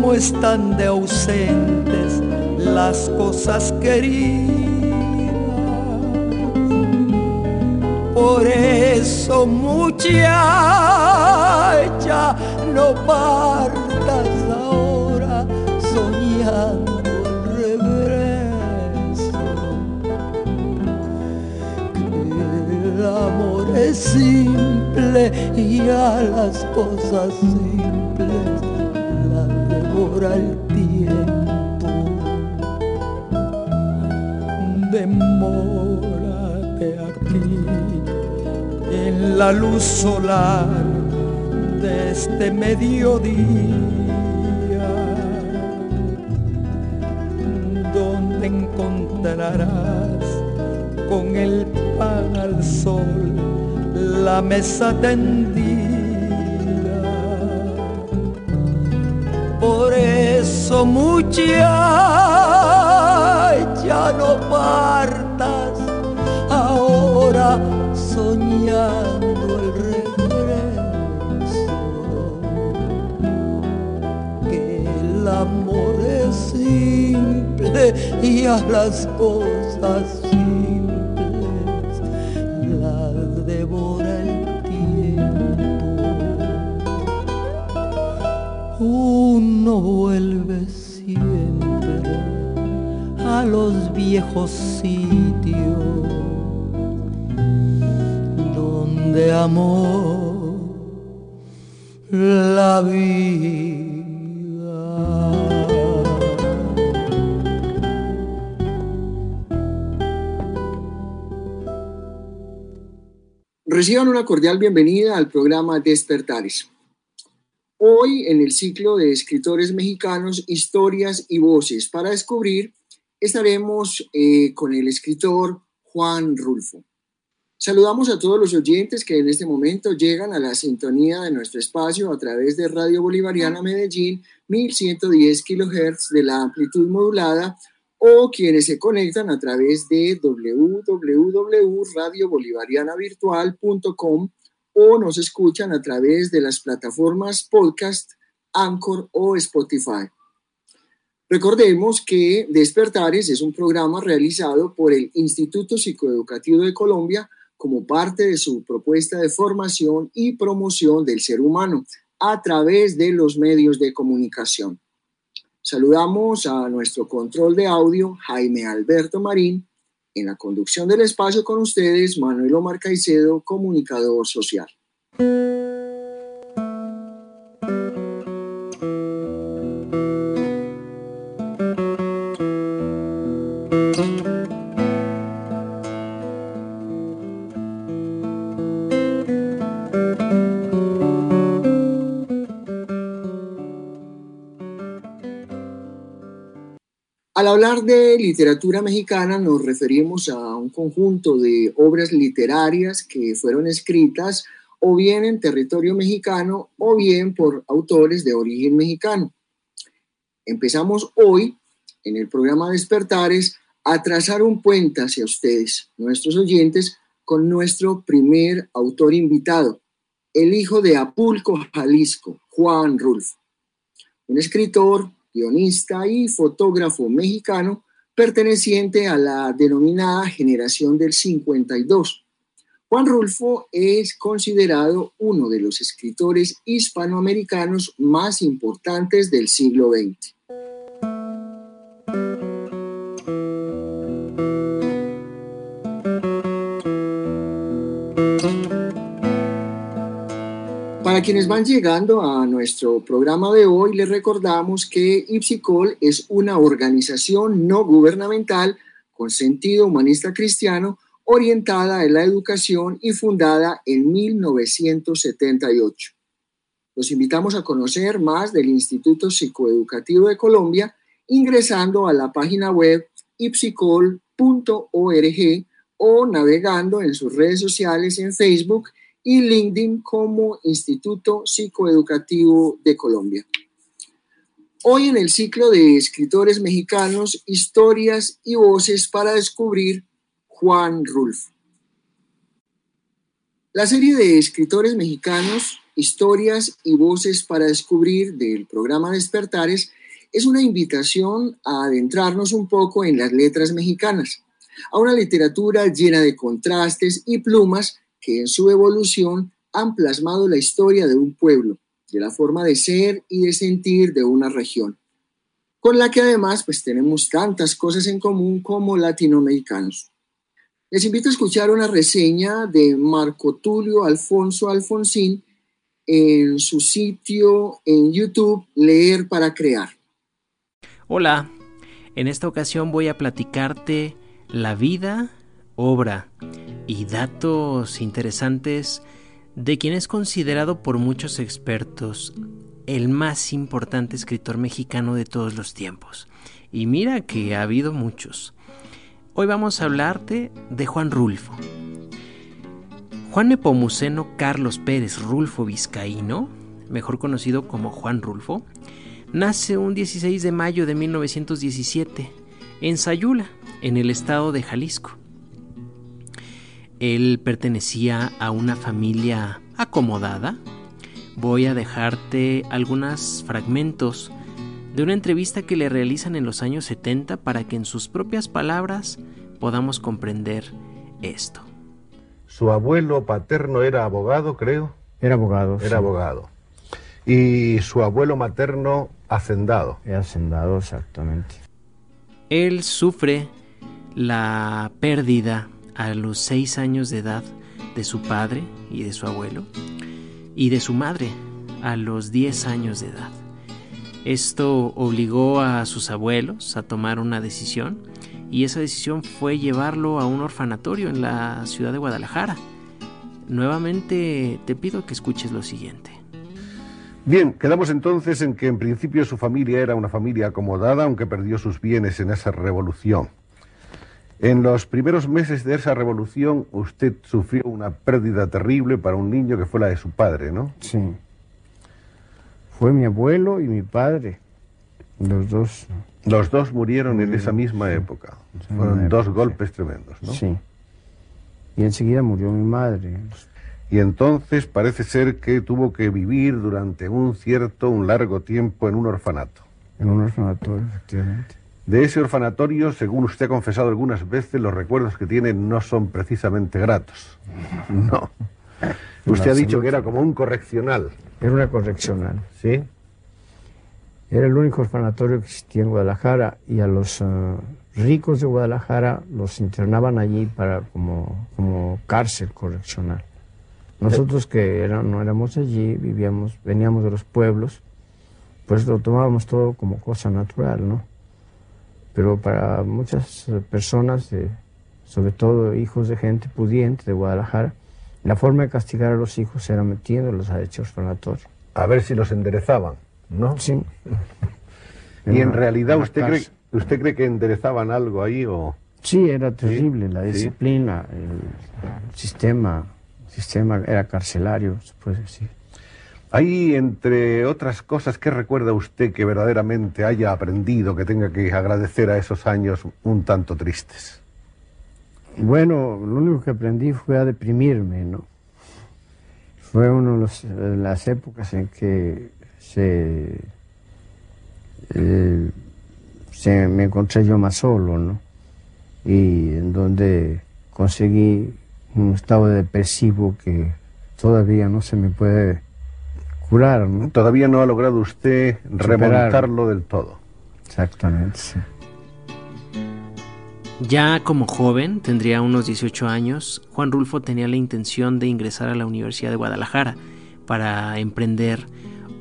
cómo están de ausentes las cosas queridas. Por eso muchacha, no partas ahora soñando el regreso. Que el amor es simple y a las cosas simples devora el tiempo. demórate aquí en la luz solar de este mediodía, donde encontrarás con el pan al sol la mesa tendida. Eso muchacha no partas ahora soñando el regreso. Que el amor es simple y a las cosas sitios donde amó la vida. Reciban una cordial bienvenida al programa Despertares. Hoy, en el ciclo de escritores mexicanos, historias y voces para descubrir, estaremos eh, con el escritor Juan Rulfo. Saludamos a todos los oyentes que en este momento llegan a la sintonía de nuestro espacio a través de Radio Bolivariana Medellín, 1110 kHz de la amplitud modulada, o quienes se conectan a través de www.radiobolivarianavirtual.com o nos escuchan a través de las plataformas podcast, Anchor o Spotify. Recordemos que Despertares es un programa realizado por el Instituto Psicoeducativo de Colombia como parte de su propuesta de formación y promoción del ser humano a través de los medios de comunicación. Saludamos a nuestro control de audio, Jaime Alberto Marín, en la conducción del espacio con ustedes, Manuel Omar Caicedo, comunicador social. Al hablar de literatura mexicana nos referimos a un conjunto de obras literarias que fueron escritas o bien en territorio mexicano o bien por autores de origen mexicano. Empezamos hoy en el programa Despertares a trazar un puente hacia ustedes, nuestros oyentes, con nuestro primer autor invitado, el hijo de Apulco, Jalisco, Juan Rulfo, un escritor, guionista y fotógrafo mexicano perteneciente a la denominada generación del 52, Juan Rulfo es considerado uno de los escritores hispanoamericanos más importantes del siglo XX. Para quienes van llegando a nuestro programa de hoy, les recordamos que Ipsicol es una organización no gubernamental con sentido humanista cristiano orientada en la educación y fundada en 1978. Los invitamos a conocer más del Instituto Psicoeducativo de Colombia ingresando a la página web ipsicol.org o navegando en sus redes sociales en Facebook y LinkedIn como Instituto Psicoeducativo de Colombia. Hoy en el ciclo de escritores mexicanos, historias y voces para descubrir Juan Rulfo. La serie de escritores mexicanos, historias y voces para descubrir del programa Despertares es una invitación a adentrarnos un poco en las letras mexicanas, a una literatura llena de contrastes y plumas que en su evolución han plasmado la historia de un pueblo, de la forma de ser y de sentir de una región, con la que además pues tenemos tantas cosas en común como latinoamericanos. Les invito a escuchar una reseña de Marco Tulio Alfonso Alfonsín en su sitio en YouTube Leer para Crear. Hola, en esta ocasión voy a platicarte la vida, obra y datos interesantes de quien es considerado por muchos expertos el más importante escritor mexicano de todos los tiempos. Y mira que ha habido muchos. Hoy vamos a hablarte de Juan Rulfo. Juan Nepomuceno Carlos Pérez Rulfo Vizcaíno, mejor conocido como Juan Rulfo, nace un 16 de mayo de 1917 en Sayula, en el estado de Jalisco. Él pertenecía a una familia acomodada. Voy a dejarte algunos fragmentos de una entrevista que le realizan en los años 70 para que en sus propias palabras podamos comprender esto. Su abuelo paterno era abogado, creo. Era abogado. Era abogado. Y su abuelo materno, hacendado. Era hacendado, exactamente. Él sufre la pérdida a los seis años de edad de su padre y de su abuelo y de su madre a los diez años de edad. Esto obligó a sus abuelos a tomar una decisión y esa decisión fue llevarlo a un orfanatorio en la ciudad de Guadalajara. Nuevamente te pido que escuches lo siguiente. Bien, quedamos entonces en que en principio su familia era una familia acomodada, aunque perdió sus bienes en esa revolución. En los primeros meses de esa revolución usted sufrió una pérdida terrible para un niño que fue la de su padre, ¿no? Sí. Fue mi abuelo y mi padre. Los dos. Los dos murieron en esa misma época. Fueron dos golpes tremendos, ¿no? Sí. Y enseguida murió mi madre. Y entonces parece ser que tuvo que vivir durante un cierto, un largo tiempo en un orfanato. En un orfanatorio, efectivamente. De ese orfanatorio, según usted ha confesado algunas veces, los recuerdos que tiene no son precisamente gratos. No. Usted ha dicho que era como un correccional. Era una correccional. ¿Sí? Era el único orfanatorio que existía en Guadalajara y a los uh, ricos de Guadalajara los internaban allí para como, como cárcel correccional. Nosotros que no éramos allí, vivíamos, veníamos de los pueblos, pues lo tomábamos todo como cosa natural, ¿no? Pero para muchas personas, sobre todo hijos de gente pudiente de Guadalajara, la forma de castigar a los hijos era metiéndolos a hechos orfanatorio. A ver si los enderezaban, ¿no? Sí. ¿Y en, realidad usted cree, usted cree que enderezaban algo ahí o...? Sí, era terrible, la disciplina, el sistema, el sistema era carcelario, se puede decir. Ahí, entre otras cosas, ¿qué recuerda usted que verdaderamente haya aprendido, que tenga que agradecer a esos años un tanto tristes? Bueno, lo único que aprendí fue a deprimirme, ¿no? Fue una de las épocas en que se, eh, se me encontré yo más solo, ¿no? Y en donde conseguí un estado depresivo que todavía no se me puede curar. ¿no? Todavía no ha logrado usted remontarlo del todo. Exactamente, sí. Ya como joven, tendría unos 18 años, Juan Rulfo tenía la intención de ingresar a la Universidad de Guadalajara para emprender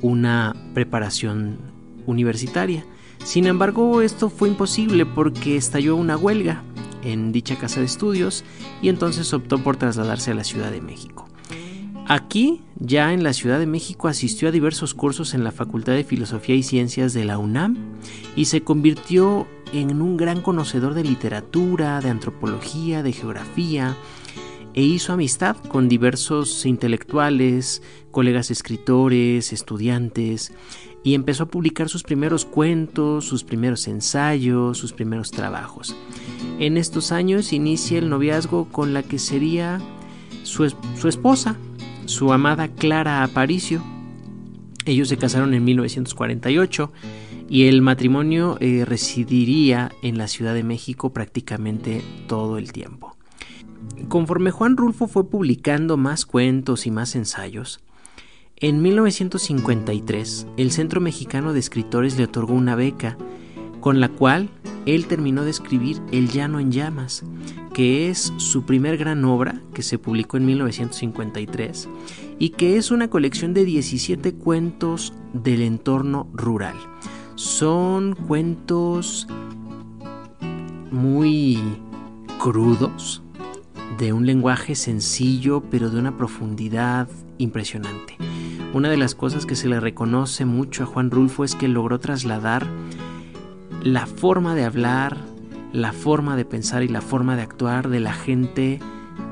una preparación universitaria. Sin embargo, esto fue imposible porque estalló una huelga en dicha casa de estudios y entonces optó por trasladarse a la Ciudad de México. Aquí, ya en la Ciudad de México, asistió a diversos cursos en la Facultad de Filosofía y Ciencias de la UNAM y se convirtió en un gran conocedor de literatura, de antropología, de geografía, e hizo amistad con diversos intelectuales, colegas escritores, estudiantes, y empezó a publicar sus primeros cuentos, sus primeros ensayos, sus primeros trabajos. En estos años inicia el noviazgo con la que sería su, su esposa, su amada Clara Aparicio. Ellos se casaron en 1948 y el matrimonio eh, residiría en la Ciudad de México prácticamente todo el tiempo. Conforme Juan Rulfo fue publicando más cuentos y más ensayos, en 1953 el Centro Mexicano de Escritores le otorgó una beca con la cual él terminó de escribir El Llano en Llamas, que es su primer gran obra que se publicó en 1953 y que es una colección de 17 cuentos del entorno rural. Son cuentos muy crudos, de un lenguaje sencillo pero de una profundidad impresionante. Una de las cosas que se le reconoce mucho a Juan Rulfo es que logró trasladar la forma de hablar, la forma de pensar y la forma de actuar de la gente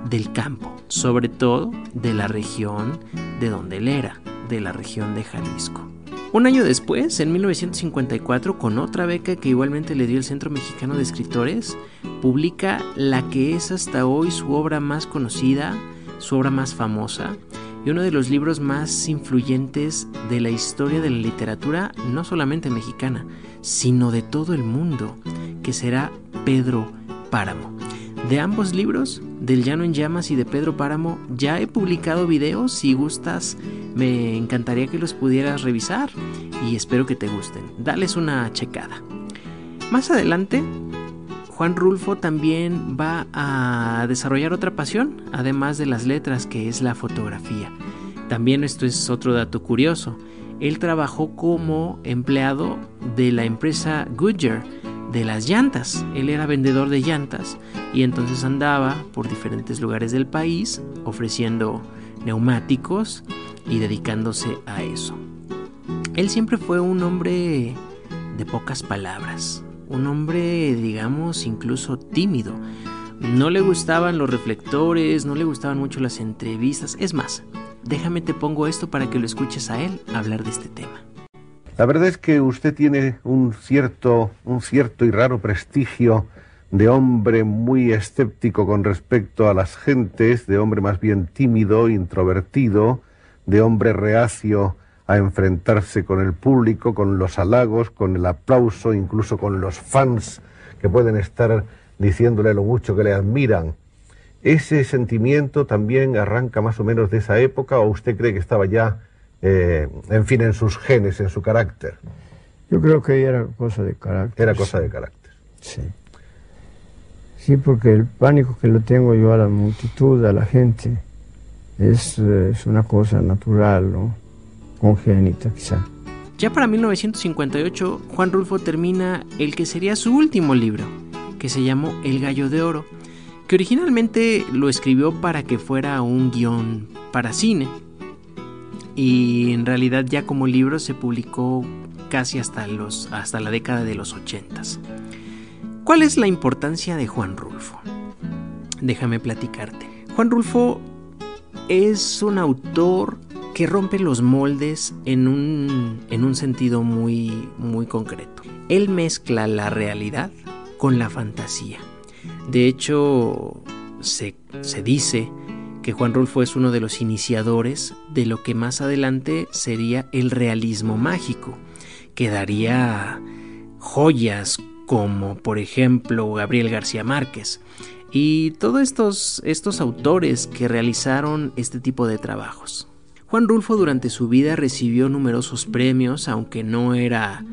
del campo, sobre todo de la región de donde él era, de la región de Jalisco. Un año después, en 1954, con otra beca que igualmente le dio el Centro Mexicano de Escritores, publica la que es hasta hoy su obra más conocida, su obra más famosa, y uno de los libros más influyentes de la historia de la literatura, no solamente mexicana, sino de todo el mundo, que será Pedro Páramo. De ambos libros, del Llano en Llamas y de Pedro Páramo, ya he publicado videos. Si gustas, me encantaría que los pudieras revisar y espero que te gusten. Dales una checada. Más adelante, Juan Rulfo también va a desarrollar otra pasión, además de las letras, que es la fotografía. También esto es otro dato curioso. Él trabajó como empleado de la empresa Goodyear de las llantas. Él era vendedor de llantas y entonces andaba por diferentes lugares del país ofreciendo neumáticos y dedicándose a eso. Él siempre fue un hombre de pocas palabras un hombre, digamos, incluso tímido. No le gustaban los reflectores, no le gustaban mucho las entrevistas. Es más, déjame te pongo esto para que lo escuches a él hablar de este tema. La verdad es que usted tiene un cierto, un cierto y raro prestigio de hombre muy escéptico con respecto a las gentes, de hombre más bien tímido, introvertido, de hombre reacio a enfrentarse con el público, con los halagos, con el aplauso, incluso con los fans que pueden estar diciéndole lo mucho que le admiran. ¿Ese sentimiento también arranca más o menos de esa época o usted cree que estaba ya, eh, en fin, en sus genes, en su carácter? Yo creo que era cosa de carácter. Era cosa de carácter. Sí. Sí, porque el pánico que lo tengo yo a la multitud, a la gente, es, eh, es una cosa natural, ¿no? Quizá. Ya para 1958, Juan Rulfo termina el que sería su último libro, que se llamó El Gallo de Oro, que originalmente lo escribió para que fuera un guion para cine. Y en realidad ya como libro se publicó casi hasta, los, hasta la década de los 80. ¿Cuál es la importancia de Juan Rulfo? Déjame platicarte. Juan Rulfo es un autor que rompe los moldes en un, en un sentido muy, muy concreto. Él mezcla la realidad con la fantasía. De hecho, se, se dice que Juan Rulfo es uno de los iniciadores de lo que más adelante sería el realismo mágico, que daría joyas como por ejemplo Gabriel García Márquez y todos estos, estos autores que realizaron este tipo de trabajos. Juan Rulfo durante su vida recibió numerosos premios, aunque no era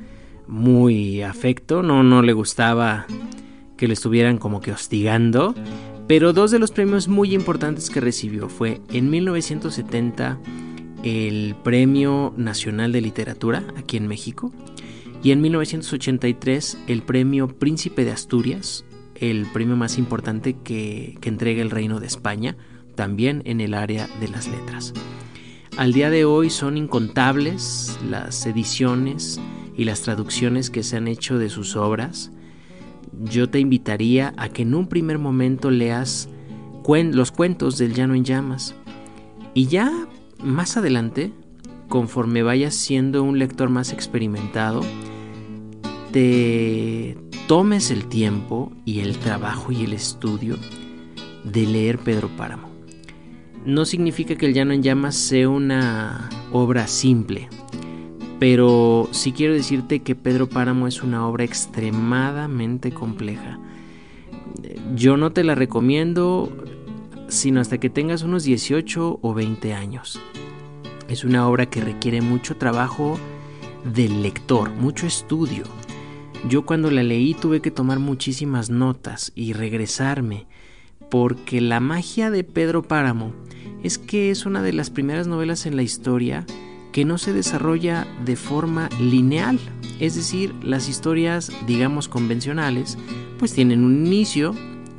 muy afecto, no, no le gustaba que le estuvieran como que hostigando, pero dos de los premios muy importantes que recibió fue en 1970 el Premio Nacional de Literatura aquí en México y en 1983 el Premio Príncipe de Asturias, el premio más importante que, que entrega el Reino de España, también en el área de las letras. Al día de hoy son incontables las ediciones y las traducciones que se han hecho de sus obras. Yo te invitaría a que en un primer momento leas los cuentos del Llano en Llamas y ya más adelante, conforme vayas siendo un lector más experimentado, te tomes el tiempo y el trabajo y el estudio de leer Pedro Páramo no significa que el Llano en Llamas sea una obra simple, pero sí quiero decirte que Pedro Páramo es una obra extremadamente compleja. Yo no te la recomiendo sino hasta que tengas unos 18 o 20 años. Es una obra que requiere mucho trabajo del lector, mucho estudio. Yo cuando la leí tuve que tomar muchísimas notas y regresarme, porque la magia de Pedro Páramo es que es una de las primeras novelas en la historia que no se desarrolla de forma lineal, es decir, las historias, digamos, convencionales, pues tienen un inicio,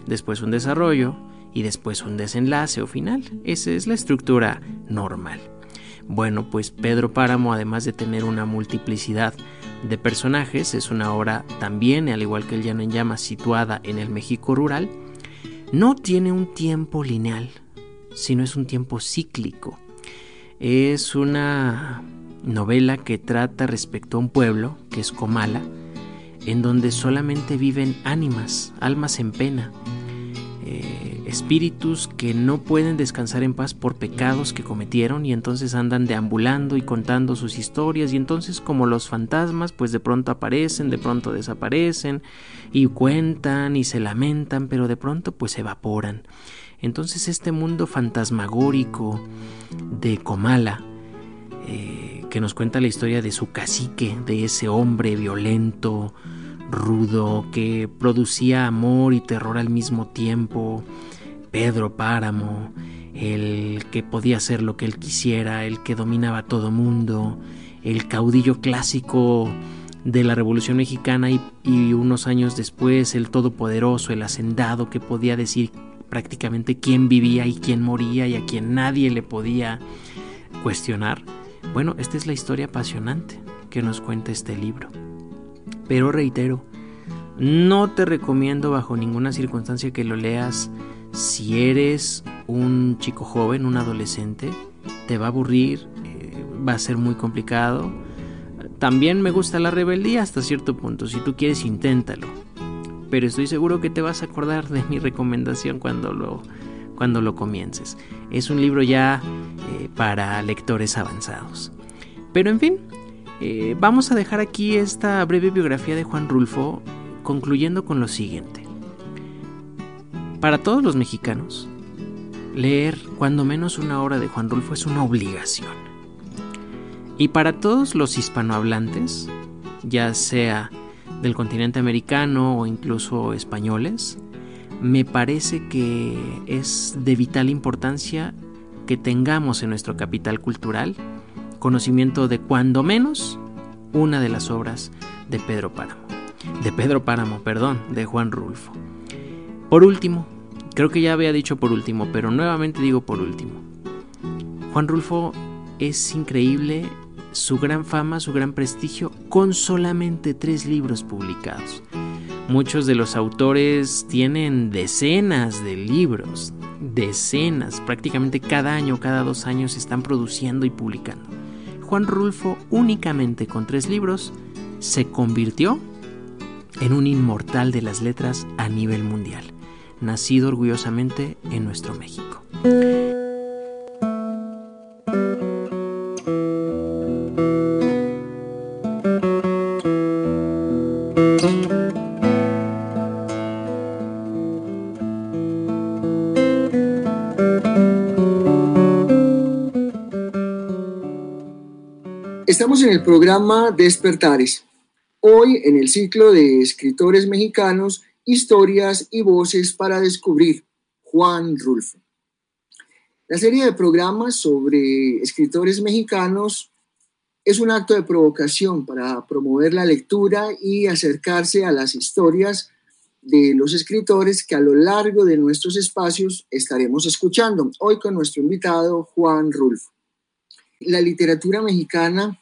después un desarrollo y después un desenlace o final. Esa es la estructura normal. Bueno, pues Pedro Páramo, además de tener una multiplicidad de personajes, es una obra también, al igual que El Llano en Llamas, situada en el México rural, no tiene un tiempo lineal, sino es un tiempo cíclico. Es una novela que trata respecto a un pueblo, que es Comala, en donde solamente viven ánimas, almas en pena, espíritus que no pueden descansar en paz por pecados que cometieron y entonces andan deambulando y contando sus historias y entonces como los fantasmas pues de pronto aparecen, de pronto desaparecen y cuentan y se lamentan, pero de pronto pues se evaporan. Entonces este mundo fantasmagórico de Comala, eh, que nos cuenta la historia de su cacique, de ese hombre violento, rudo, que producía amor y terror al mismo tiempo, Pedro Páramo, el que podía hacer lo que él quisiera, el que dominaba todo mundo, el caudillo clásico de la Revolución Mexicana y, y, unos años después el todopoderoso, el hacendado que podía decir prácticamente quién vivía y quién moría y a quien nadie le podía cuestionar. Bueno, esta es la historia apasionante que nos cuenta este libro. Pero reitero, no te recomiendo bajo ninguna circunstancia que lo leas si eres un chico joven, un adolescente. Te va a aburrir, eh, va a ser muy complicado. También me gusta la rebeldía hasta cierto punto. Si tú quieres, inténtalo pero estoy seguro que te vas a acordar de mi recomendación cuando lo, cuando lo comiences. Es un libro ya eh, para lectores avanzados. Pero en fin, eh, vamos a dejar aquí esta breve biografía de Juan Rulfo concluyendo con lo siguiente. Para todos los mexicanos, leer cuando menos una hora de Juan Rulfo es una obligación. Y para todos los hispanohablantes, ya sea del continente americano o incluso españoles, me parece que es de vital importancia que tengamos en nuestro capital cultural conocimiento de cuando menos una de las obras de Pedro Páramo. De Pedro Páramo, perdón, de Juan Rulfo. Por último, creo que ya había dicho por último, pero nuevamente digo por último. Juan Rulfo es increíble su gran fama, su gran prestigio, con solamente tres libros publicados. Muchos de los autores tienen decenas de libros, decenas, prácticamente cada año, cada dos años están produciendo y publicando. Juan Rulfo, únicamente con tres libros, se convirtió en un inmortal de las letras a nivel mundial, nacido orgullosamente en nuestro México. Estamos en el programa Despertares. Hoy, en el ciclo de escritores mexicanos, historias y voces para descubrir Juan Rulfo. La serie de programas sobre escritores mexicanos es un acto de provocación para promover la lectura y acercarse a las historias de los escritores que a lo largo de nuestros espacios estaremos escuchando. Hoy con nuestro invitado Juan Rulfo. La literatura mexicana,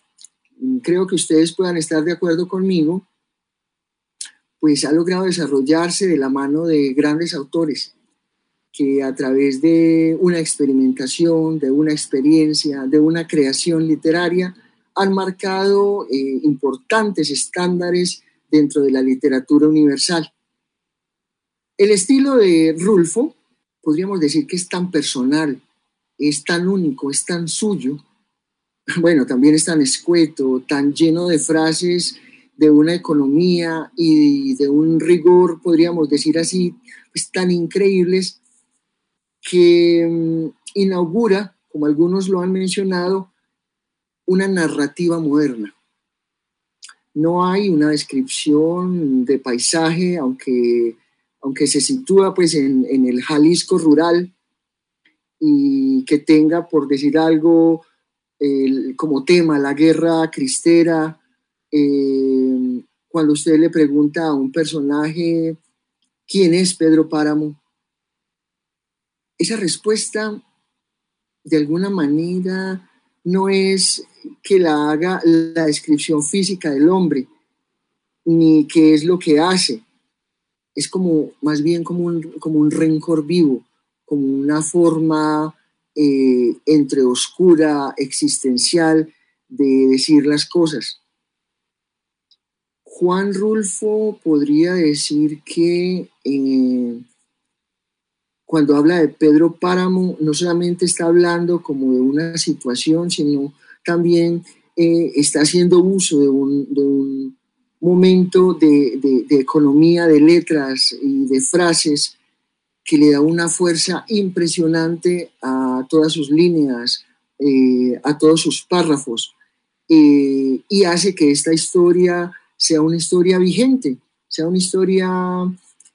creo que ustedes puedan estar de acuerdo conmigo, pues ha logrado desarrollarse de la mano de grandes autores que a través de una experimentación, de una experiencia, de una creación literaria, han marcado eh, importantes estándares dentro de la literatura universal. El estilo de Rulfo, podríamos decir que es tan personal, es tan único, es tan suyo, bueno, también es tan escueto, tan lleno de frases de una economía y de un rigor, podríamos decir así, pues tan increíbles, que mm, inaugura, como algunos lo han mencionado, una narrativa moderna. No hay una descripción de paisaje, aunque, aunque se sitúa pues en, el Jalisco rural y que tenga, por decir algo, como tema la guerra cristera. Eh, cuando usted le pregunta a un personaje quién es Pedro Páramo, esa respuesta de alguna manera no es que la haga la descripción física del hombre, ni qué es lo que hace. Es como, más bien como un, como un rencor vivo, como una forma eh, entre oscura, existencial, de decir las cosas. Juan Rulfo podría decir que eh, cuando habla de Pedro Páramo, no solamente está hablando como de una situación, sino también eh, está haciendo uso de un, momento de, economía, de letras y de frases que le da una fuerza impresionante a todas sus líneas, eh, a todos sus párrafos, y hace que esta historia sea una historia vigente, sea una historia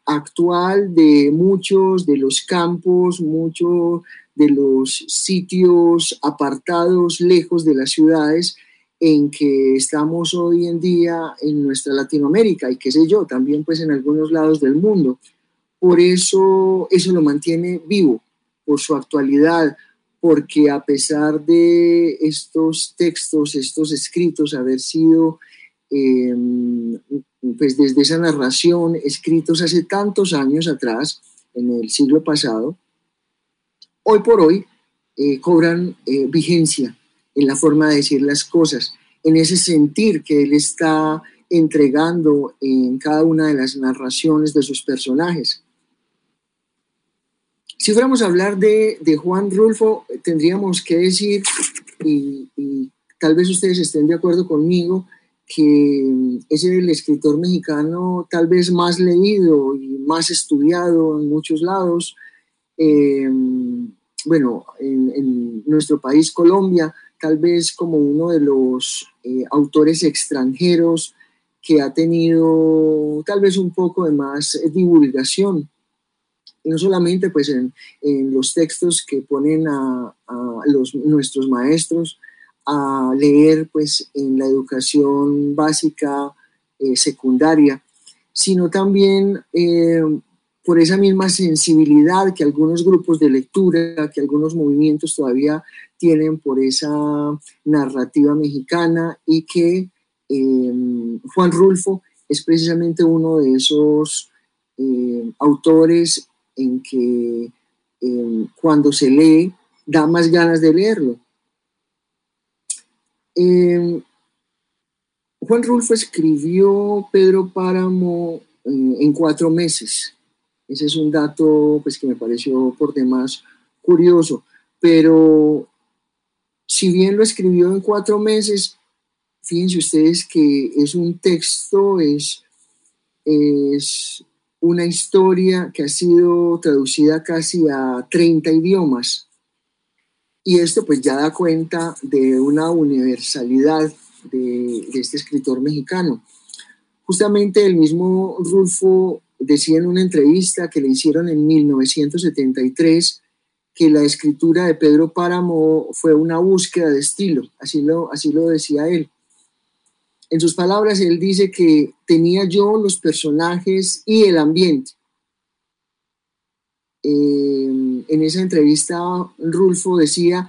actual de muchos de los campos, muchos de los sitios apartados, lejos de las ciudades en que estamos hoy en día en nuestra Latinoamérica y qué sé yo, también pues en algunos lados del mundo. Por eso eso lo mantiene vivo, por su actualidad, porque a pesar de estos textos, estos escritos haber sido eh, pues desde esa narración, escritos hace tantos años atrás, en el siglo pasado, hoy por hoy eh, cobran eh, vigencia en la forma de decir las cosas, en ese sentir que él está entregando en cada una de las narraciones de sus personajes. Si fuéramos a hablar de, Juan Rulfo, tendríamos que decir, y tal vez ustedes estén de acuerdo conmigo, que es el escritor mexicano tal vez más leído y más estudiado en muchos lados. Eh, bueno, en, nuestro país, Colombia, tal vez como uno de los eh, autores extranjeros que ha tenido tal vez un poco de más divulgación. Y no solamente pues en, los textos que ponen a, los, nuestros maestros, a leer pues en la educación básica eh, secundaria, sino también eh, por esa misma sensibilidad que algunos grupos de lectura, que algunos movimientos todavía tienen por esa narrativa mexicana y que em, Juan Rulfo es precisamente uno de esos eh, autores en que em, cuando se lee da más ganas de leerlo Em, Juan Rulfo escribió Pedro Páramo eh, en cuatro meses. Ese es un dato pues, que me pareció por demás curioso. Pero si bien lo escribió en cuatro meses, fíjense ustedes que es un texto, es, es una historia que ha sido traducida casi a 30 idiomas Y esto pues ya da cuenta de una universalidad de, este escritor mexicano. Justamente el mismo Rulfo decía en una entrevista que le hicieron en 1973 que la escritura de Pedro Páramo fue una búsqueda de estilo, así lo, así lo decía él. En sus palabras, él dice que tenía yo los personajes y el ambiente. Eh, en esa entrevista, Rulfo decía,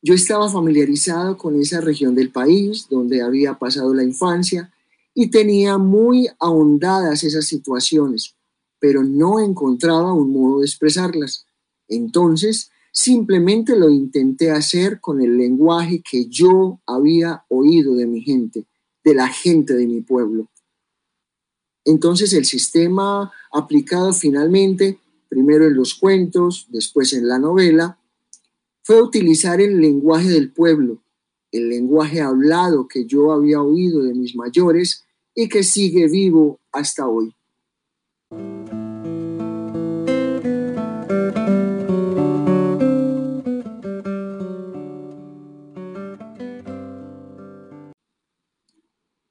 yo estaba familiarizado con esa región del país donde había pasado la infancia y tenía muy ahondadas esas situaciones, pero no encontraba un modo de expresarlas. Entonces, simplemente lo intenté hacer con el lenguaje que yo había oído de mi gente, de la gente de mi pueblo. Entonces, el sistema aplicado finalmente, primero en los cuentos, después en la novela, fue utilizar el lenguaje del pueblo, el lenguaje hablado que yo había oído de mis mayores y que sigue vivo hasta hoy.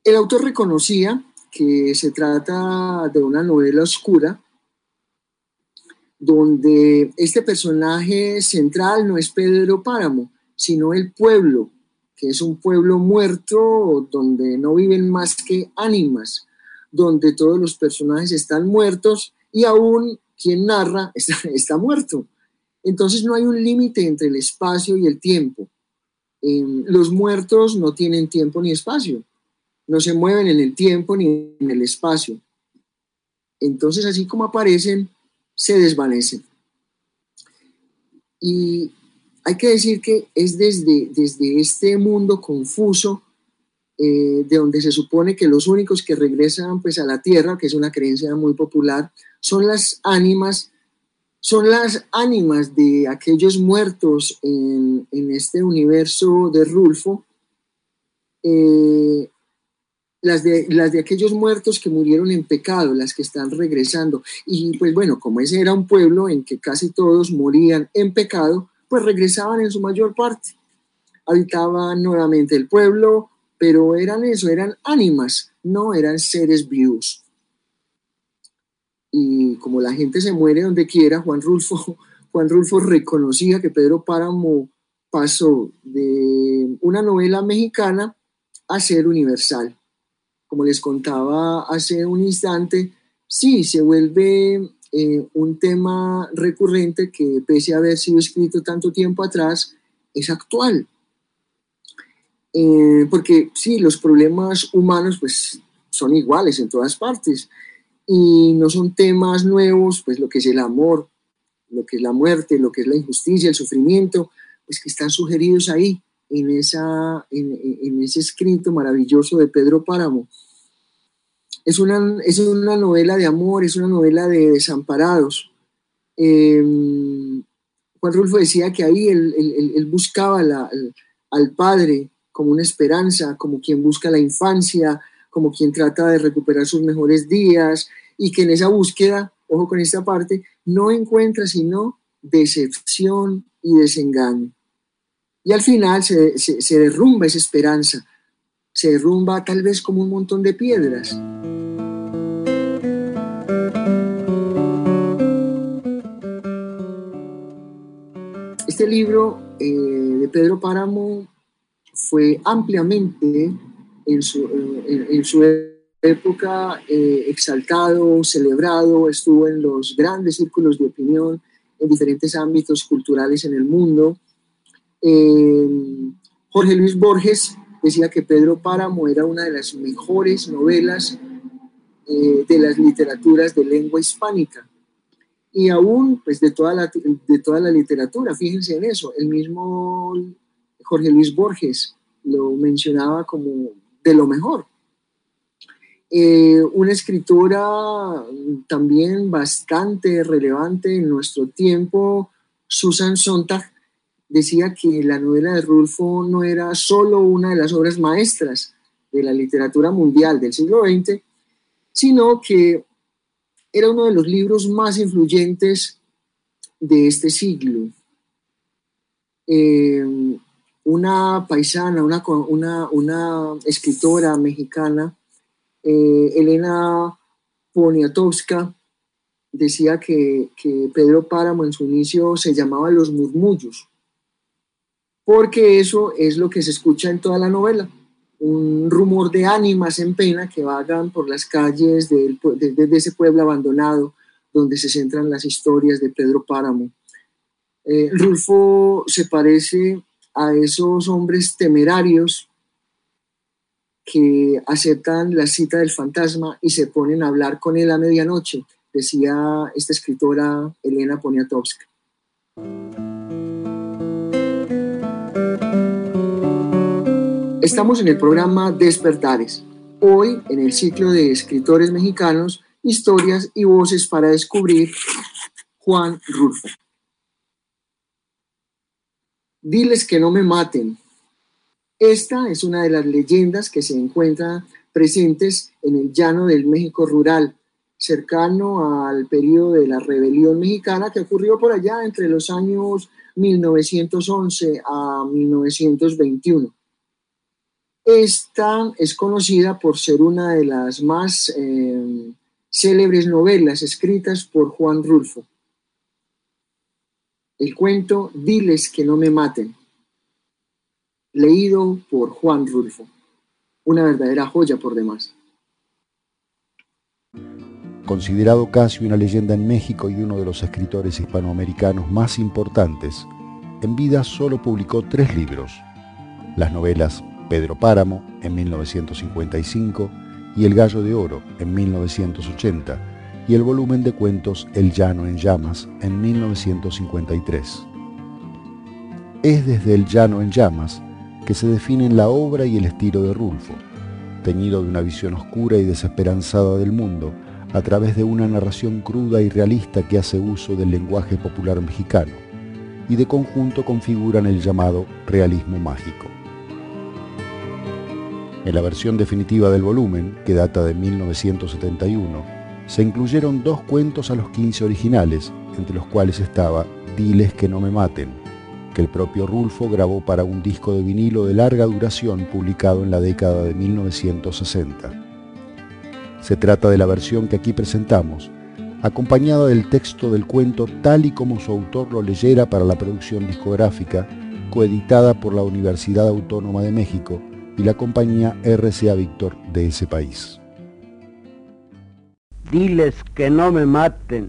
El autor reconocía que se trata de una novela oscura donde este personaje central no es Pedro Páramo, sino el pueblo, que es un pueblo muerto donde no viven más que ánimas, donde todos los personajes están muertos y aún quien narra está, muerto. Entonces no hay un límite entre el espacio y el tiempo. Em, los muertos no tienen tiempo ni espacio, no se mueven en el tiempo ni en el espacio. Entonces así como aparecen, se desvanecen. Y hay que decir que es desde, desde este mundo confuso, eh, de donde se supone que los únicos que regresan pues, a la tierra, que es una creencia muy popular, son las ánimas, son las ánimas de aquellos muertos en, este universo de Rulfo, eh, las de, las de aquellos muertos que murieron en pecado, las que están regresando. Y pues bueno, como ese era un pueblo en que casi todos morían en pecado, pues regresaban en su mayor parte. Habitaban nuevamente el pueblo, pero eran eso, eran ánimas, no eran seres vivos. Y como la gente se muere donde quiera, Juan Rulfo, Juan Rulfo reconocía que Pedro Páramo pasó de una novela mexicana a ser universal como les contaba hace un instante, sí, se vuelve eh, un tema recurrente que pese a haber sido escrito tanto tiempo atrás, es actual. Eh, porque sí, los problemas humanos pues son iguales en todas partes y no son temas nuevos, pues lo que es el amor, lo que es la muerte, lo que es la injusticia, el sufrimiento, pues que están sugeridos ahí en, esa, en, ese escrito maravilloso de Pedro Páramo. Es una, es una novela de amor, es una novela de desamparados. Em, Juan Rulfo decía que ahí él, buscaba al padre como una esperanza, como quien busca la infancia, como quien trata de recuperar sus mejores días y que en esa búsqueda, ojo con esta parte, no encuentra sino decepción y desengaño. Y al final se, derrumba esa esperanza, se derrumba tal vez como un montón de piedras. Este libro eh, de Pedro Páramo fue ampliamente en su, eh, época eh, exaltado, celebrado, estuvo en los grandes círculos de opinión en diferentes ámbitos culturales en el mundo Jorge Luis Borges decía que Pedro Páramo era una de las mejores novelas eh, de las literaturas de lengua hispánica. Y aún, pues, de toda, la, de toda la literatura, fíjense en eso, el mismo Jorge Luis Borges lo mencionaba como de lo mejor. Eh, una escritora también bastante relevante en nuestro tiempo, Susan Sontag, decía que la novela de Rulfo no era solo una de las obras maestras de la literatura mundial del siglo XX, sino que era uno de los libros más influyentes de este siglo. eh, una paisana, una, escritora mexicana, eh, Elena Poniatowska, decía que, Pedro Páramo en su inicio se llamaba Los Murmullos, porque eso es lo que se escucha en toda la novela, un rumor de ánimas en pena que vagan por las calles de, ese pueblo abandonado donde se centran las historias de Pedro Páramo. Eh, Rulfo se parece a esos hombres temerarios que aceptan la cita del fantasma y se ponen a hablar con él a medianoche, decía esta escritora Elena Poniatowska. Estamos en el programa Despertares, hoy en el ciclo de escritores mexicanos, historias y voces para descubrir Juan Rulfo. Diles que no me maten. Esta es una de las leyendas que se encuentran presentes en el llano del México rural, cercano al periodo de la rebelión mexicana que ocurrió por allá entre los años 1911 a 1921. Esta es conocida por ser una de las más eh, célebres novelas escritas por Juan Rulfo. El cuento Diles que no me maten, leído por Juan Rulfo. Una verdadera joya por demás. Considerado casi una leyenda en México y uno de los escritores hispanoamericanos más importantes, en vida solo publicó tres libros, las novelas Pedro Páramo en 1955 y El Gallo de Oro en 1980 y el volumen de cuentos El Llano en Llamas en 1953. Es desde El Llano en Llamas que se definen la obra y el estilo de Rulfo, teñido de una visión oscura y desesperanzada del mundo a través de una narración cruda y realista que hace uso del lenguaje popular mexicano y de conjunto configuran el llamado realismo mágico. En la versión definitiva del volumen, que data de 1971, se incluyeron dos cuentos a los 15 originales, entre los cuales estaba Diles que no me maten, que el propio Rulfo grabó para un disco de vinilo de larga duración publicado en la década de 1960. Se trata de la versión que aquí presentamos, acompañada del texto del cuento tal y como su autor lo leyera para la producción discográfica, coeditada por la Universidad Autónoma de México y la compañía RCA Víctor de ese país. Diles que no me maten.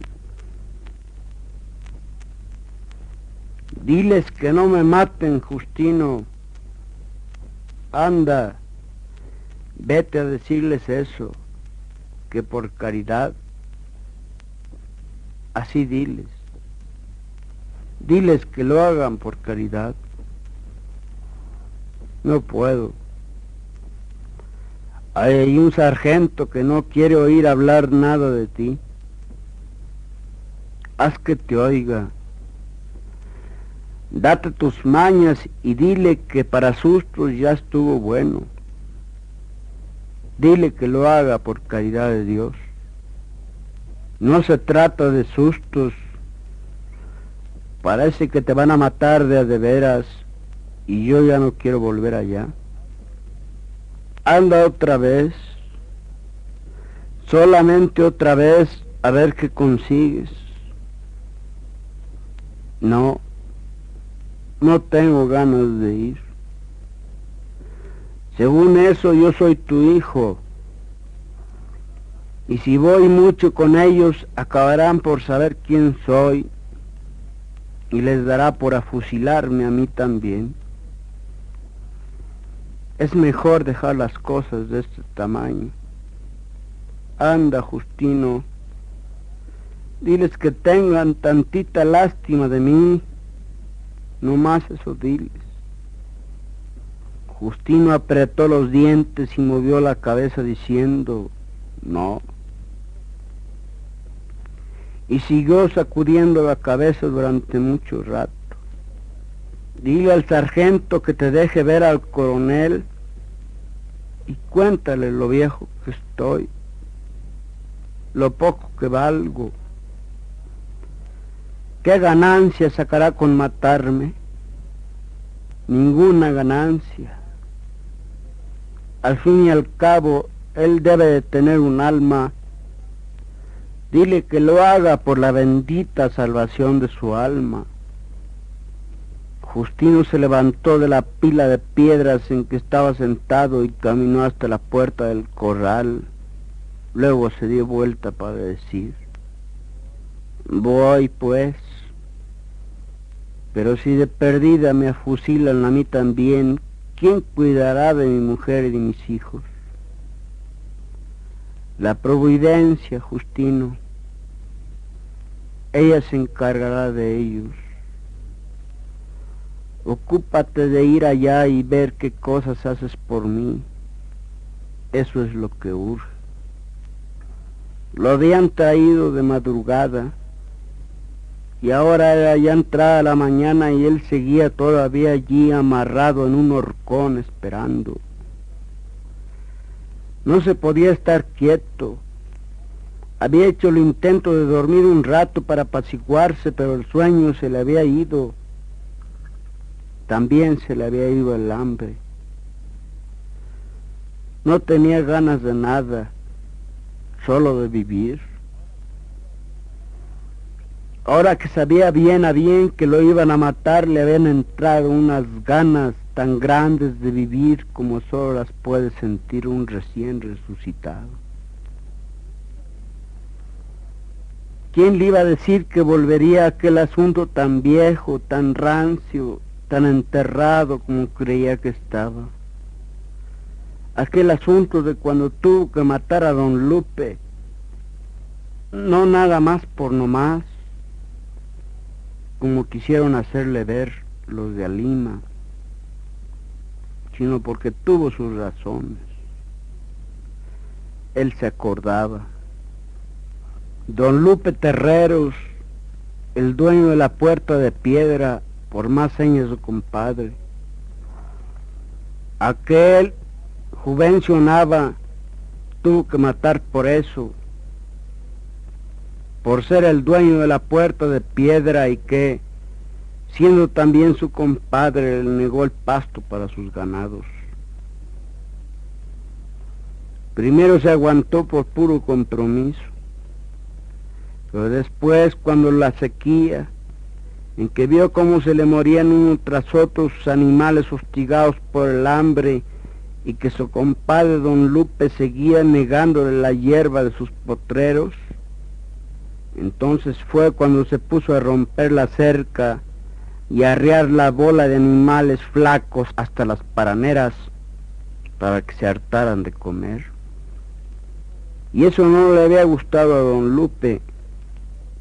Diles que no me maten, Justino. Anda, vete a decirles eso, que por caridad, así diles. Diles que lo hagan por caridad. No puedo. Hay un sargento que no quiere oír hablar nada de ti. Haz que te oiga. Date tus mañas y dile que para sustos ya estuvo bueno. Dile que lo haga por caridad de Dios. No se trata de sustos. Parece que te van a matar de de veras y yo ya no quiero volver allá. Anda otra vez, solamente otra vez a ver qué consigues. No, no tengo ganas de ir. Según eso yo soy tu hijo. Y si voy mucho con ellos, acabarán por saber quién soy y les dará por afusilarme a mí también. Es mejor dejar las cosas de este tamaño. Anda, Justino, diles que tengan tantita lástima de mí, no más eso diles. Justino apretó los dientes y movió la cabeza diciendo, no. Y siguió sacudiendo la cabeza durante mucho rato. Dile al sargento que te deje ver al coronel y cuéntale lo viejo que estoy, lo poco que valgo, qué ganancia sacará con matarme, ninguna ganancia. Al fin y al cabo, él debe de tener un alma. Dile que lo haga por la bendita salvación de su alma. Justino se levantó de la pila de piedras en que estaba sentado y caminó hasta la puerta del corral. Luego se dio vuelta para decir, voy pues, pero si de perdida me afusilan a mí también, ¿quién cuidará de mi mujer y de mis hijos? La providencia, Justino, ella se encargará de ellos. Ocúpate de ir allá y ver qué cosas haces por mí. Eso es lo que urge. Lo habían traído de madrugada y ahora era ya entrada la mañana y él seguía todavía allí amarrado en un horcón esperando. No se podía estar quieto. Había hecho el intento de dormir un rato para apaciguarse, pero el sueño se le había ido también se le había ido el hambre. No tenía ganas de nada, solo de vivir. Ahora que sabía bien a bien que lo iban a matar, le habían entrado unas ganas tan grandes de vivir como solo las puede sentir un recién resucitado. ¿Quién le iba a decir que volvería aquel asunto tan viejo, tan rancio, tan enterrado como creía que estaba. Aquel asunto de cuando tuvo que matar a don Lupe, no nada más por nomás, como quisieron hacerle ver los de Alima, sino porque tuvo sus razones. Él se acordaba. Don Lupe Terreros, el dueño de la puerta de piedra, por más señas de compadre. Aquel Juvencio Nava tuvo que matar por eso, por ser el dueño de la puerta de piedra y que, siendo también su compadre, le negó el pasto para sus ganados. Primero se aguantó por puro compromiso, pero después cuando la sequía en que vio cómo se le morían unos tras otros animales hostigados por el hambre y que su compadre don Lupe seguía negándole la hierba de sus potreros, entonces fue cuando se puso a romper la cerca y a arriar la bola de animales flacos hasta las paraneras para que se hartaran de comer. Y eso no le había gustado a don Lupe,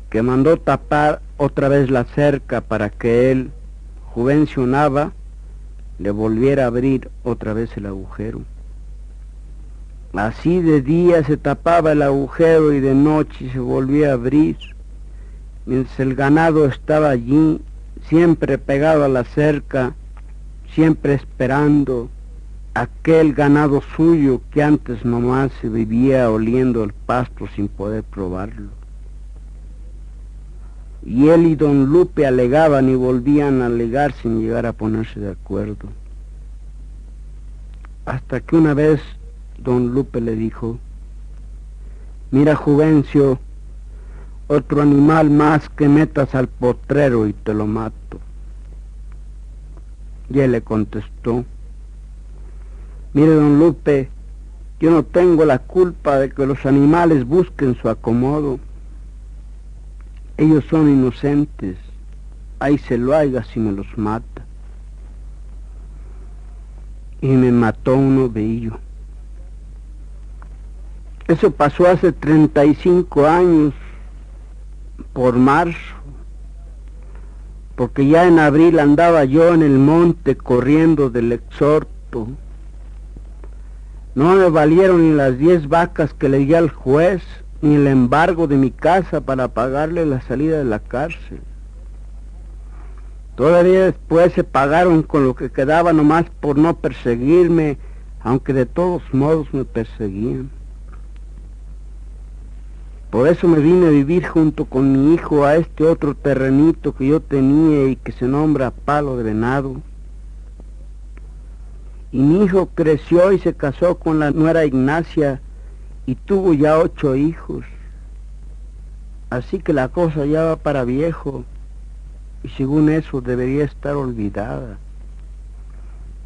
que mandó tapar otra vez la cerca para que él, juvencionaba, le volviera a abrir otra vez el agujero. Así de día se tapaba el agujero y de noche se volvía a abrir, mientras el ganado estaba allí, siempre pegado a la cerca, siempre esperando aquel ganado suyo que antes nomás se vivía oliendo el pasto sin poder probarlo y él y don Lupe alegaban y volvían a alegar sin llegar a ponerse de acuerdo. Hasta que una vez don Lupe le dijo, mira Juvencio, otro animal más que metas al potrero y te lo mato. Y él le contestó, mire don Lupe, yo no tengo la culpa de que los animales busquen su acomodo ellos son inocentes. Ahí se lo haga si me los mata. Y me mató uno de ellos. Eso pasó hace 35 años, por marzo, porque ya en abril andaba yo en el monte corriendo del exhorto. No me valieron ni las diez vacas que le di al juez ni el embargo de mi casa para pagarle la salida de la cárcel. Todavía después se pagaron con lo que quedaba nomás por no perseguirme, aunque de todos modos me perseguían. Por eso me vine a vivir junto con mi hijo a este otro terrenito que yo tenía y que se nombra Palo de Venado. Y mi hijo creció y se casó con la nuera Ignacia y tuvo ya ocho hijos. Así que la cosa ya va para viejo y según eso debería estar olvidada.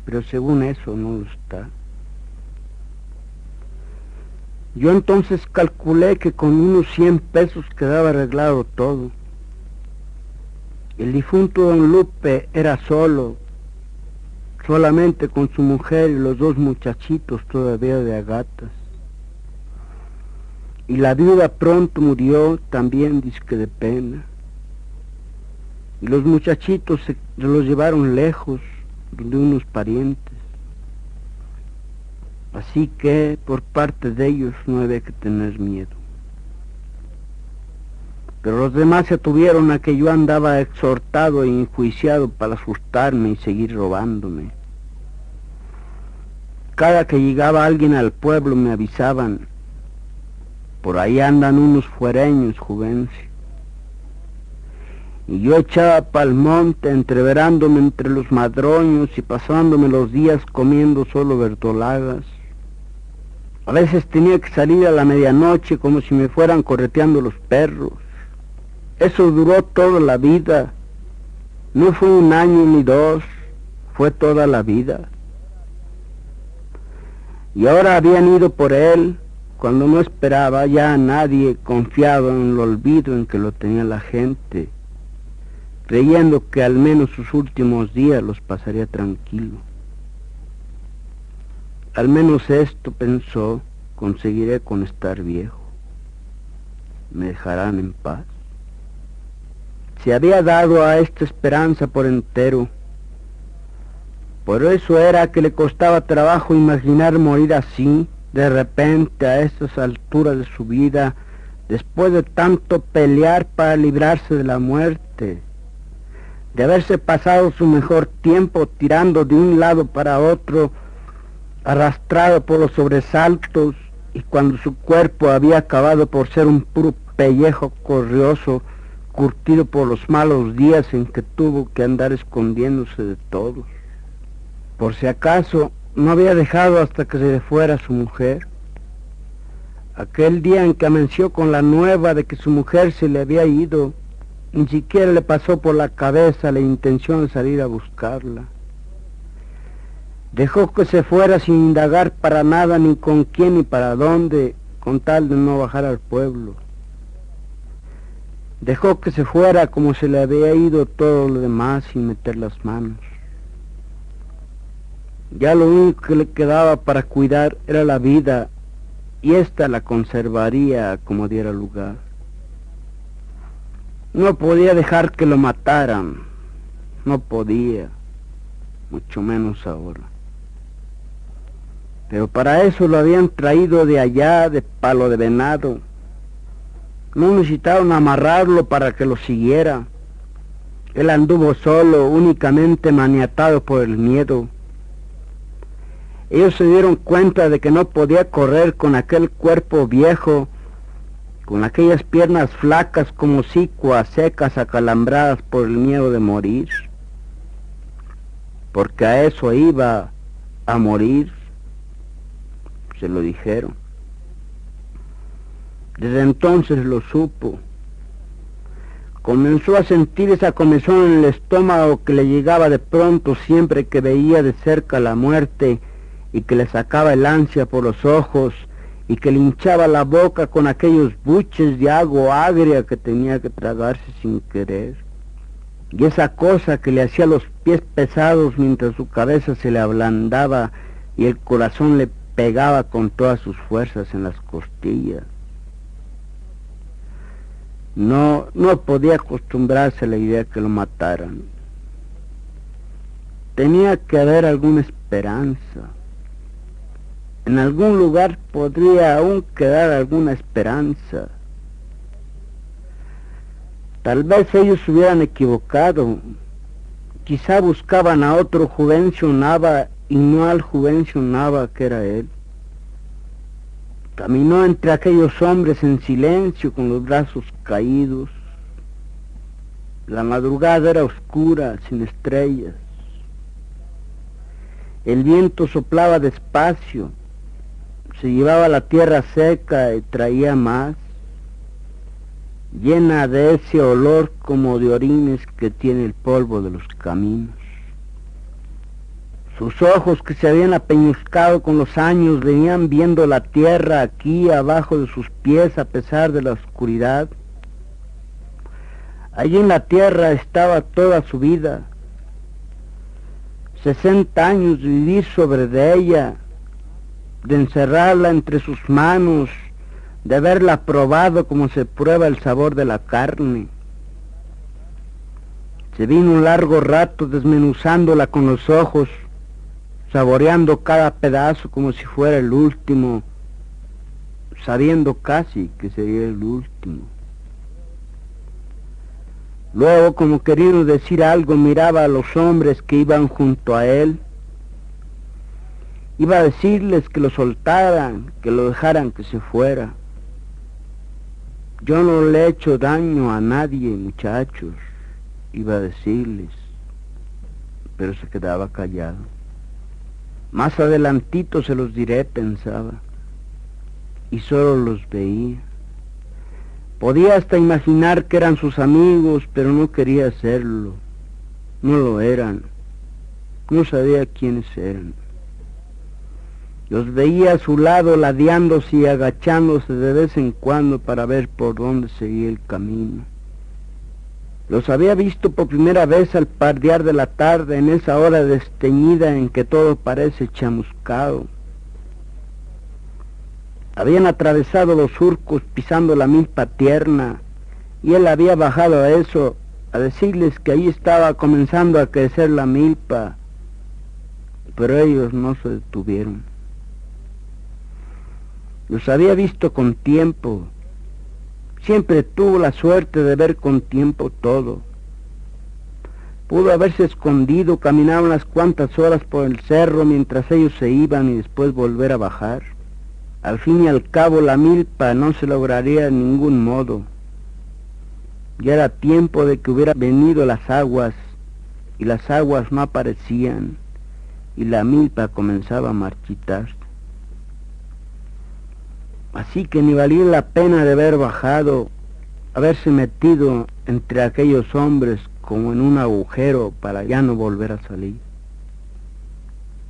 Pero según eso no está. Yo entonces calculé que con unos 100 pesos quedaba arreglado todo. El difunto don Lupe era solo, solamente con su mujer y los dos muchachitos todavía de agatas. Y la viuda pronto murió también disque de pena. Y los muchachitos se los llevaron lejos, de unos parientes. Así que por parte de ellos no había que tener miedo. Pero los demás se tuvieron a que yo andaba exhortado e enjuiciado para asustarme y seguir robándome. Cada que llegaba alguien al pueblo me avisaban, por ahí andan unos fuereños, Juvencio. Y yo echaba pa'l monte, entreverándome entre los madroños y pasándome los días comiendo solo verdolagas. A veces tenía que salir a la medianoche como si me fueran correteando los perros. Eso duró toda la vida. No fue un año ni dos, fue toda la vida. Y ahora habían ido por él cuando no esperaba ya a nadie confiado en el olvido en que lo tenía la gente, creyendo que al menos sus últimos días los pasaría tranquilo. Al menos esto pensó, conseguiré con estar viejo. Me dejarán en paz. Se había dado a esta esperanza por entero. Por eso era que le costaba trabajo imaginar morir así, de repente, a estas alturas de su vida, después de tanto pelear para librarse de la muerte, de haberse pasado su mejor tiempo tirando de un lado para otro, arrastrado por los sobresaltos y cuando su cuerpo había acabado por ser un puro pellejo corrioso, curtido por los malos días en que tuvo que andar escondiéndose de todos. Por si acaso no había dejado hasta que se fuera su mujer. Aquel día en que amenció con la nueva de que su mujer se le había ido, ni siquiera le pasó por la cabeza la intención de salir a buscarla. Dejó que se fuera sin indagar para nada, ni con quién ni para dónde, con tal de no bajar al pueblo. Dejó que se fuera como se le había ido todo lo demás sin meter las manos. Ya lo único que le quedaba para cuidar era la vida y ésta la conservaría como diera lugar. No podía dejar que lo mataran, no podía, mucho menos ahora. Pero para eso lo habían traído de allá, de palo de venado. No necesitaron amarrarlo para que lo siguiera. Él anduvo solo, únicamente maniatado por el miedo. Ellos se dieron cuenta de que no podía correr con aquel cuerpo viejo, con aquellas piernas flacas como sicuas secas acalambradas por el miedo de morir, porque a eso iba a morir se lo dijeron. Desde entonces lo supo. Comenzó a sentir esa comezón en el estómago que le llegaba de pronto siempre que veía de cerca la muerte y que le sacaba el ansia por los ojos y que le hinchaba la boca con aquellos buches de agua agria que tenía que tragarse sin querer. Y esa cosa que le hacía los pies pesados mientras su cabeza se le ablandaba y el corazón le pegaba con todas sus fuerzas en las costillas. No, no podía acostumbrarse a la idea que lo mataran. Tenía que haber alguna esperanza. En algún lugar podría aún quedar alguna esperanza. Tal vez ellos se hubieran equivocado. Quizá buscaban a otro Juvencio Nava y no al Juvencio Nava que era él. Caminó entre aquellos hombres en silencio con los brazos caídos. La madrugada era oscura, sin estrellas. El viento soplaba despacio, se llevaba la tierra seca y traía más, llena de ese olor como de orines que tiene el polvo de los caminos. Sus ojos que se habían apeñuscado con los años venían viendo la tierra aquí abajo de sus pies a pesar de la oscuridad. Allí en la tierra estaba toda su vida. Sesenta años vivir sobre de ella, de encerrarla entre sus manos, de haberla probado como se prueba el sabor de la carne. Se vino un largo rato desmenuzándola con los ojos, saboreando cada pedazo como si fuera el último, sabiendo casi que sería el último. Luego, como queriendo decir algo, miraba a los hombres que iban junto a él. Iba a decirles que lo soltaran, que lo dejaran que se fuera. Yo no le he hecho daño a nadie, muchachos, iba a decirles, pero se quedaba callado. Más adelantito se los diré, pensaba, y solo los veía. Podía hasta imaginar que eran sus amigos, pero no quería hacerlo. No lo eran. No sabía quiénes eran. Los veía a su lado ladeándose y agachándose de vez en cuando para ver por dónde seguía el camino. Los había visto por primera vez al pardear de la tarde, en esa hora desteñida en que todo parece chamuscado. Habían atravesado los surcos pisando la milpa tierna y él había bajado a eso, a decirles que allí estaba comenzando a crecer la milpa, pero ellos no se detuvieron. Los había visto con tiempo, Siempre tuvo la suerte de ver con tiempo todo. Pudo haberse escondido, caminar unas cuantas horas por el cerro mientras ellos se iban y después volver a bajar. Al fin y al cabo la milpa no se lograría de ningún modo. Ya era tiempo de que hubiera venido las aguas y las aguas no aparecían y la milpa comenzaba a marchitarse. Así que ni valía la pena de haber bajado, haberse metido entre aquellos hombres como en un agujero para ya no volver a salir.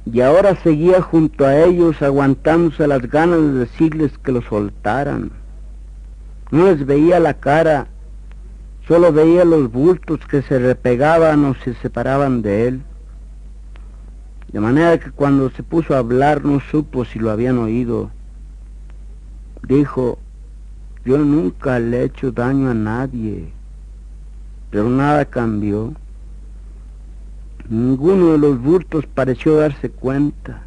Y ahora seguía junto a ellos aguantándose las ganas de decirles que lo soltaran. No les veía la cara, solo veía los bultos que se repegaban o se separaban de él. De manera que cuando se puso a hablar no supo si lo habían oído dijo, yo nunca le he hecho daño a nadie, pero nada cambió. Ninguno de los bultos pareció darse cuenta.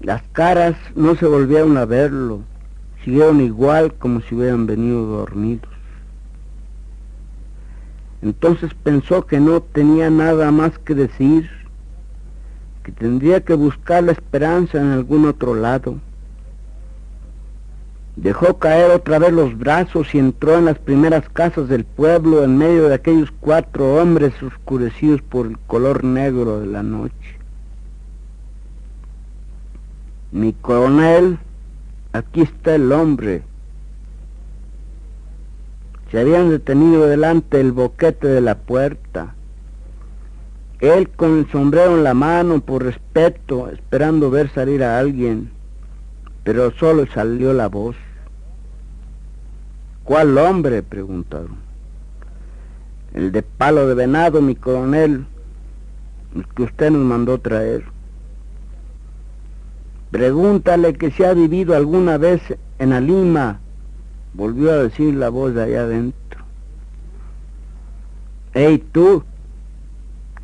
Las caras no se volvieron a verlo, siguieron igual como si hubieran venido dormidos. Entonces pensó que no tenía nada más que decir, que tendría que buscar la esperanza en algún otro lado Dejó caer otra vez los brazos y entró en las primeras casas del pueblo en medio de aquellos cuatro hombres oscurecidos por el color negro de la noche. Mi coronel, aquí está el hombre. Se habían detenido delante del boquete de la puerta. Él con el sombrero en la mano por respeto, esperando ver salir a alguien, pero solo salió la voz. ¿Cuál hombre? preguntaron. El de palo de venado, mi coronel, el que usted nos mandó traer. Pregúntale que si ha vivido alguna vez en Alima, volvió a decir la voz de allá adentro. Hey tú,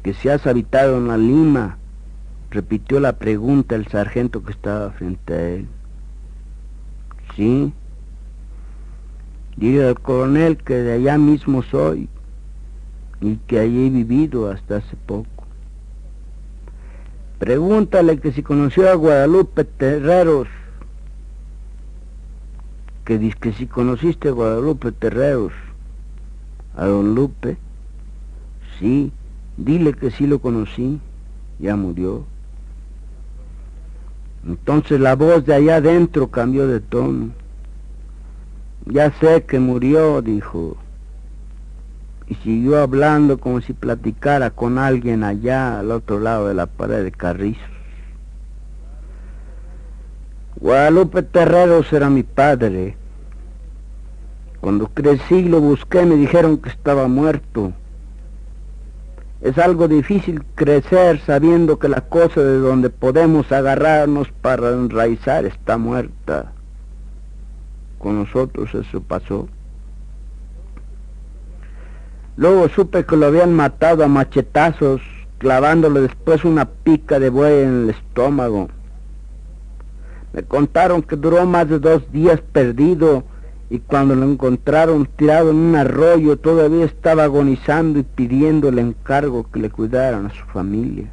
que si has habitado en Alima, repitió la pregunta el sargento que estaba frente a él. Sí, Dile al coronel que de allá mismo soy y que allí he vivido hasta hace poco. Pregúntale que si conoció a Guadalupe Terreros, que dice que si conociste a Guadalupe Terreros, a don Lupe, sí, dile que sí lo conocí, ya murió. Entonces la voz de allá adentro cambió de tono. Ya sé que murió, dijo. Y siguió hablando como si platicara con alguien allá al otro lado de la pared de Carrizos. Guadalupe Terreros era mi padre. Cuando crecí lo busqué me dijeron que estaba muerto. Es algo difícil crecer sabiendo que la cosa de donde podemos agarrarnos para enraizar está muerta. Con nosotros eso pasó. Luego supe que lo habían matado a machetazos, clavándole después una pica de buey en el estómago. Me contaron que duró más de dos días perdido y cuando lo encontraron tirado en un arroyo todavía estaba agonizando y pidiendo el encargo que le cuidaran a su familia.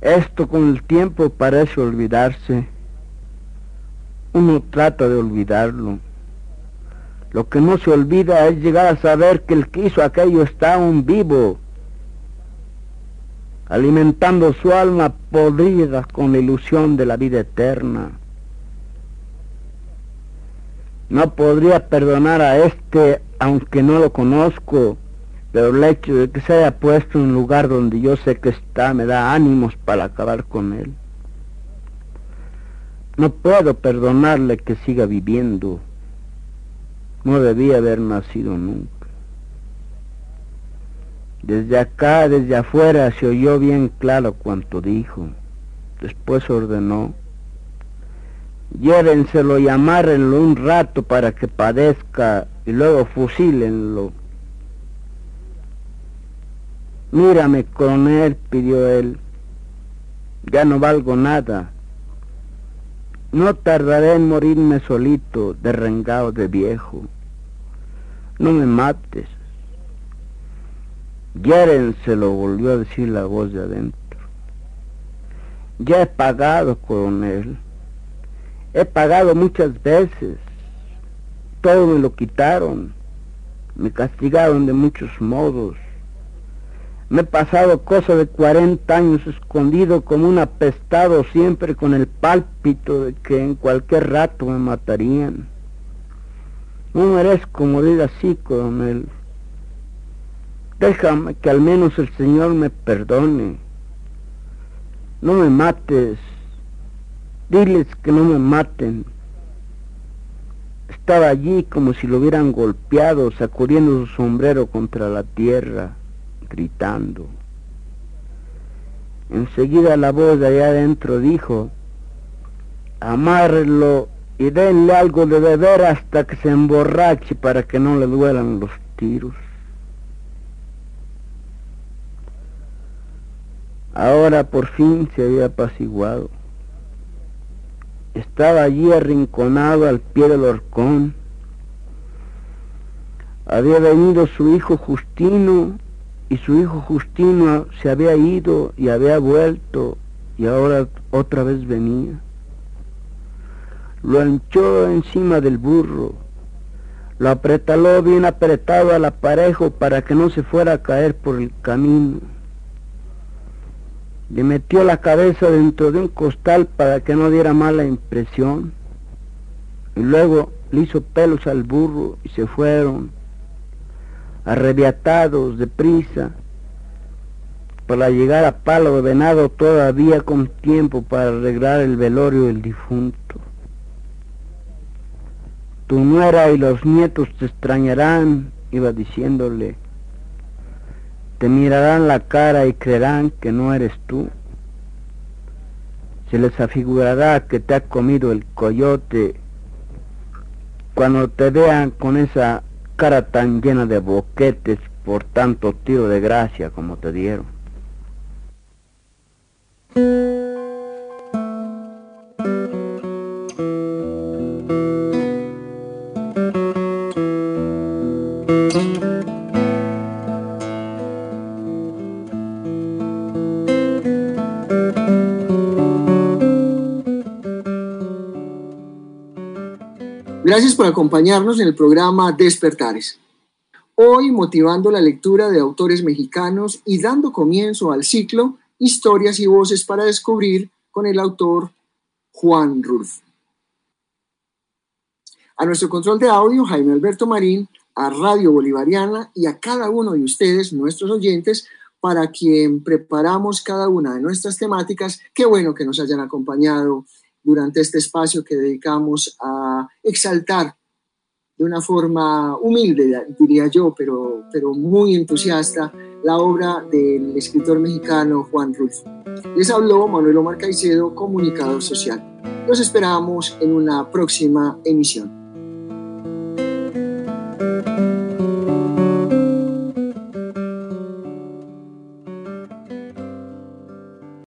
Esto con el tiempo parece olvidarse. Uno trata de olvidarlo. Lo que no se olvida es llegar a saber que el que hizo aquello está aún vivo, alimentando su alma podrida con la ilusión de la vida eterna. No podría perdonar a este, aunque no lo conozco, pero el hecho de que se haya puesto en un lugar donde yo sé que está me da ánimos para acabar con él. No puedo perdonarle que siga viviendo. No debía haber nacido nunca. Desde acá, desde afuera, se oyó bien claro cuanto dijo. Después ordenó, llévenselo y amárrenlo un rato para que padezca y luego fusílenlo. Mírame, coronel, pidió él, ya no valgo nada. No tardaré en morirme solito, derrengado de viejo. No me mates. Llévenselo, volvió a decir la voz de adentro. Ya he pagado, coronel. He pagado muchas veces. Todo me lo quitaron. Me castigaron de muchos modos. Me he pasado cosa de 40 años escondido como un apestado siempre con el pálpito de que en cualquier rato me matarían. No merezco morir así, coronel. Déjame que al menos el Señor me perdone. No me mates. Diles que no me maten. Estaba allí como si lo hubieran golpeado, sacudiendo su sombrero contra la tierra, gritando. Enseguida la voz de allá adentro dijo, amárrelo y denle algo de beber hasta que se emborrache para que no le duelan los tiros. Ahora por fin se había apaciguado. Estaba allí arrinconado al pie del horcón. Había venido su hijo Justino y su hijo Justino se había ido y había vuelto y ahora otra vez venía. Lo anchó encima del burro, lo apretaló bien apretado al aparejo para que no se fuera a caer por el camino. Le metió la cabeza dentro de un costal para que no diera mala impresión. Y luego le hizo pelos al burro y se fueron, arrebiatados, deprisa, para llegar a Palo de Venado todavía con tiempo para arreglar el velorio del difunto. Tu nuera y los nietos te extrañarán, iba diciéndole. Te mirarán la cara y creerán que no eres tú. Se les afigurará que te ha comido el coyote cuando te vean con esa cara tan llena de boquetes por tanto tiro de gracia como te dieron. Gracias por acompañarnos en el programa Despertares. Hoy motivando la lectura de autores mexicanos y dando comienzo al ciclo Historias y Voces para Descubrir con el autor Juan Rulfo. A nuestro control de audio, Jaime Alberto Marín, a Radio Bolivariana y a cada uno de ustedes, nuestros oyentes, para quien preparamos cada una de nuestras temáticas. Qué bueno que nos hayan acompañado durante este espacio que dedicamos a exaltar de una forma humilde, diría yo, pero, pero muy entusiasta, la obra del escritor mexicano Juan Rulfo. Les habló Manuel Omar Caicedo, comunicador social. Los esperamos en una próxima emisión.